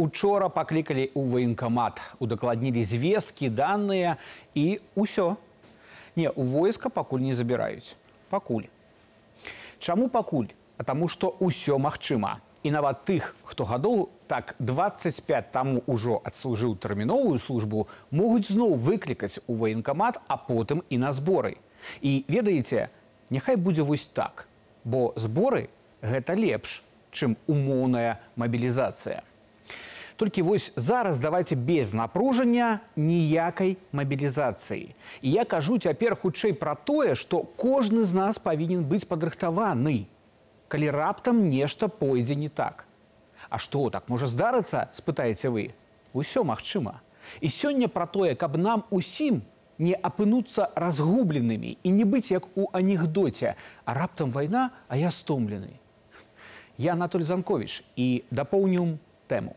учора паклікалі ў ваенкамат, удакладнілі звесткі, даныя і ўсё. Не, у войска пакуль не забіраюць. Пакуль. Чаму пакуль? А таму што ўсё магчыма. І нават тых, хто гадоў так 25 таму ўжо адслужыў тэрміновую службу, могуць зноў выклікаць у ваенкамат, а потым і на зборы. І ведаеце, няхай будзе вось так, бо зборы гэта лепш, чым умоўная мабілізацыя. Толькі вось зараз давайте без напружання ніякай мабілізацыі. І я кажу цяпер хутчэй пра тое, што кожны з нас павінен быць падрыхтаваны, калі раптам нешта пойдзе не так. А што так можа здарыцца, спытаеце вы, усё магчыма. І сёння пра тое, каб нам усім не апынуцца разгубленымі і не быць як у анекдоце, а раптам вайна, а я стомлены. Я Анатоль Занкович і дапоўнюм тэму.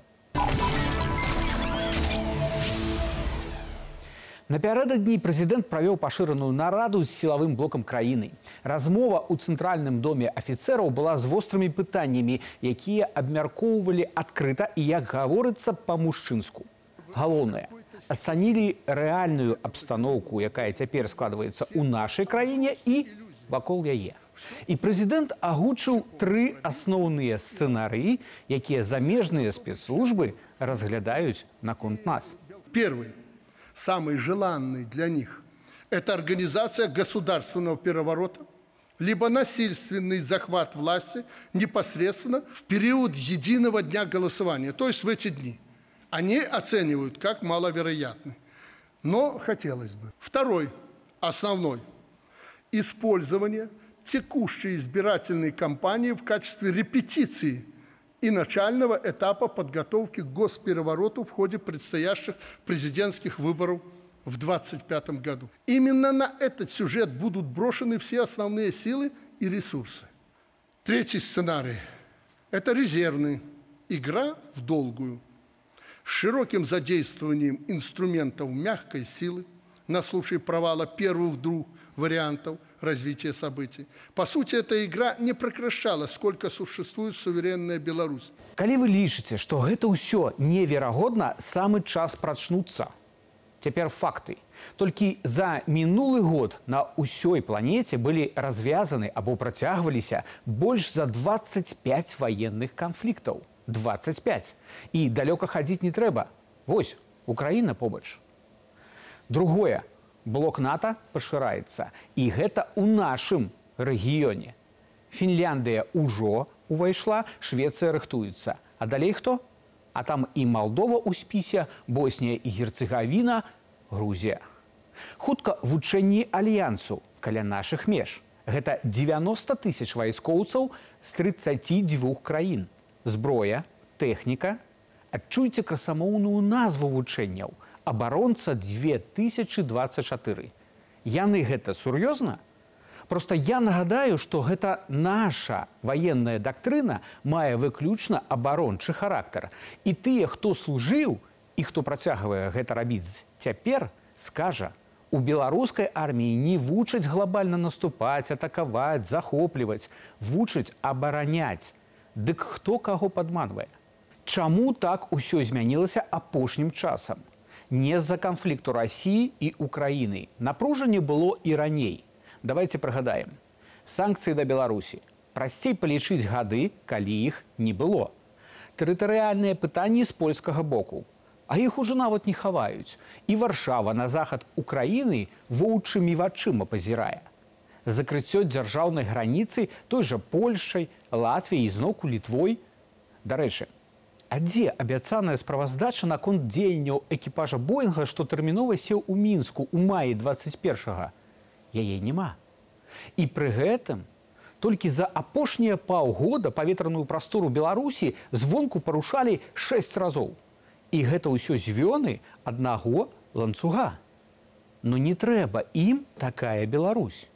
Напярэдадні прэзідэнт правёў пашыраную нараду з сілавым блокам краіны. Размова ў цэнтральным доме афіцэраў была з вострымі пытаннямі, якія абмяркоўвалі адкрыта і як гаворыцца па-мужчынску. Галоўнае, ацанілі рэальную абстаноўку, якая цяпер складваецца ў нашай краіне і вакол яе. І прэзідэнт агучыў тры асноўныя сцэнарыі, якія замежныя спецслужбы разглядаюць наконт нас. Первый, самый желанный для них, это организация государственного переворота, либо насильственный захват власти непосредственно в период единого дня голосования, то есть в эти дни. Они оценивают как маловероятный. Но хотелось бы. Второй, основной, использование – текущей избирательной кампании в качестве репетиции и начального этапа подготовки к госперевороту в ходе предстоящих президентских выборов в 2025 году. Именно на этот сюжет будут брошены все основные силы и ресурсы. Третий сценарий – это резервный, игра в долгую, с широким задействованием инструментов мягкой силы на случай провала первых двух вариантов развития событий. По сути, эта игра не прекращала, сколько существует суверенная Беларусь. Калі вы лічыце, што гэта ўсё неверагодна, самы час прачнуцца. Цяпер факты. Толькі за мінулы год на ўсёй планеце былі развязаны або працягваліся больш за 25 ваенных канфліктаў. 25. І далёка хадзіць не трэба. Вось, Украіна побач. Другое, блок нато пашыраецца і гэта ў нашым рэгіёне. Фінляндыя ўжо увайшла швецыя рыхтуецца. А далей хто? А там і малдова ў спісе боснія і герцегавіна грузія. Хутка вучэнні альянсу каля нашых меж. Гэта 90 тысяч вайскоўцаў з 32 краін. Зброя тэхніка. Адчуйце красамоўную назву вучэнняў абаронца 2024. Яны гэта сур'ёзна? Просто я нагадаю, што гэта наша ваенная дактрына мае выключна абарончы характар. І тыя, хто служыў і хто працягвае гэта рабіць цяпер, скажа, у беларускай арміі не вучаць глобальна наступаць, атакаваць, захопліваць, вучаць абараняць. Дык хто каго падманвае? Чаму так усё змянілася апошнім часам? Не з-за канфлікту рассіі і Украіны. Напружанне было і раней. Давайте прыгадаем. Санкцыі да Беларусі. Прасцей палічыць гады, калі іх не было. Тэрытарыяльныя пытанні з польскага боку. А іх ужо нават не хаваюць. І варшава на захад Украіны воўчымі вачыма пазірае. Закрыццё дзяржаўнай граніцы той жа Польшай, Латвіяй ізноку літвой. Дарэчы, А дзе абяцаная справаздача наконт дзеянняў экіпажа боинга, што тэрмінова сеў у мінску у маі 21 яе няма. І пры гэтым толькі за апошнія паўгода паветраную прастору беларусі звонку парушалі шэсць разоў. І гэта ўсё звёны аднаго ланцуга. Но не трэба ім такая Беларусь.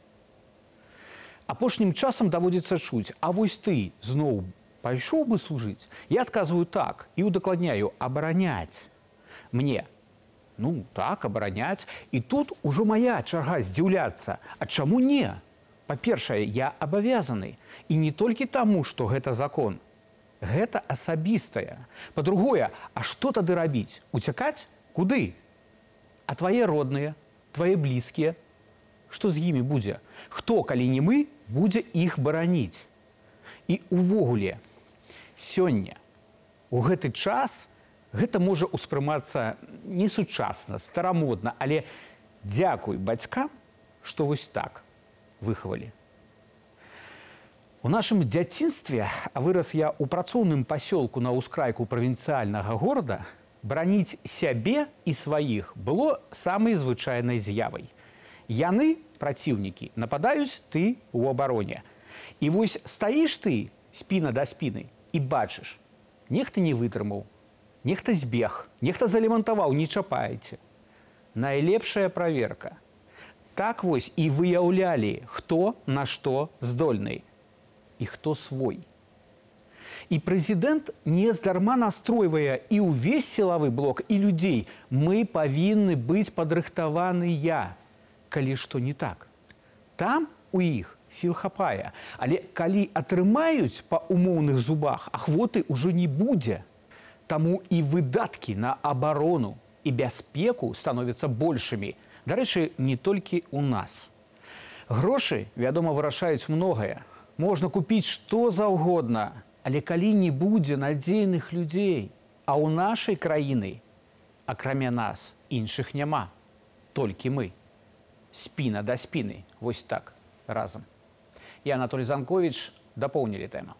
Апошнім часам даводзіцца чуць, а вось ты зноў пайшоў бы служыць я адказваю так і удакладняю абараняць мне ну так абараняць і тут ужо моя чарга здзіўляцца а чаму не? Па-першае я абавязаны і не толькі таму што гэта закон. Гэта асабістае. Па-другое а што тады рабіць? Уцякаць? Куды? А твае родныя твае блізкія? Што з імі будзе? Хто калі не мы будзе іх бараніць і увогуле сёння у гэты час гэта можа ўспрымацца несучасна старамодна але дзякуй бацькам што вось так выхавалі У нашым дзяцінстве, а вырас я ў працоўным пасёлку на ўскрайку правінцыяльнага горада, браніць сябе і сваіх было самай звычайнай з'явай. Яны, праціўнікі, нападаюць ты ў абароне. І вось стаіш ты спіна да спіны і бачыш, нехта не вытрымаў, нехта збег, нехта залемантаваў, не чапаеце. Найлепшая праверка. Так вось і выяўлялі, хто на што здольны і хто свой. І прэзідэнт нездарма настройвае і ўвесь сілавы блок і людзей. Мы павінны быць падрыхтаваныя, калі што не так. Там у іх сіл хапае, але калі атрымаюць па умоўных зубах, ахвоты ўжо не будзе. Таму і выдаткі на абарону і бяспеку становяцца большымі. Дарэчы, не толькі ў нас. Грошы, вядома, вырашаюць многае можна купіць што заўгодна, але калі не будзе надзейных людзей, а ў нашай краіны, акрамя нас іншых няма, толькі мы. Спіна да спіны, вось так разам. Я Анатолій Занкович дапоўнілі тэма.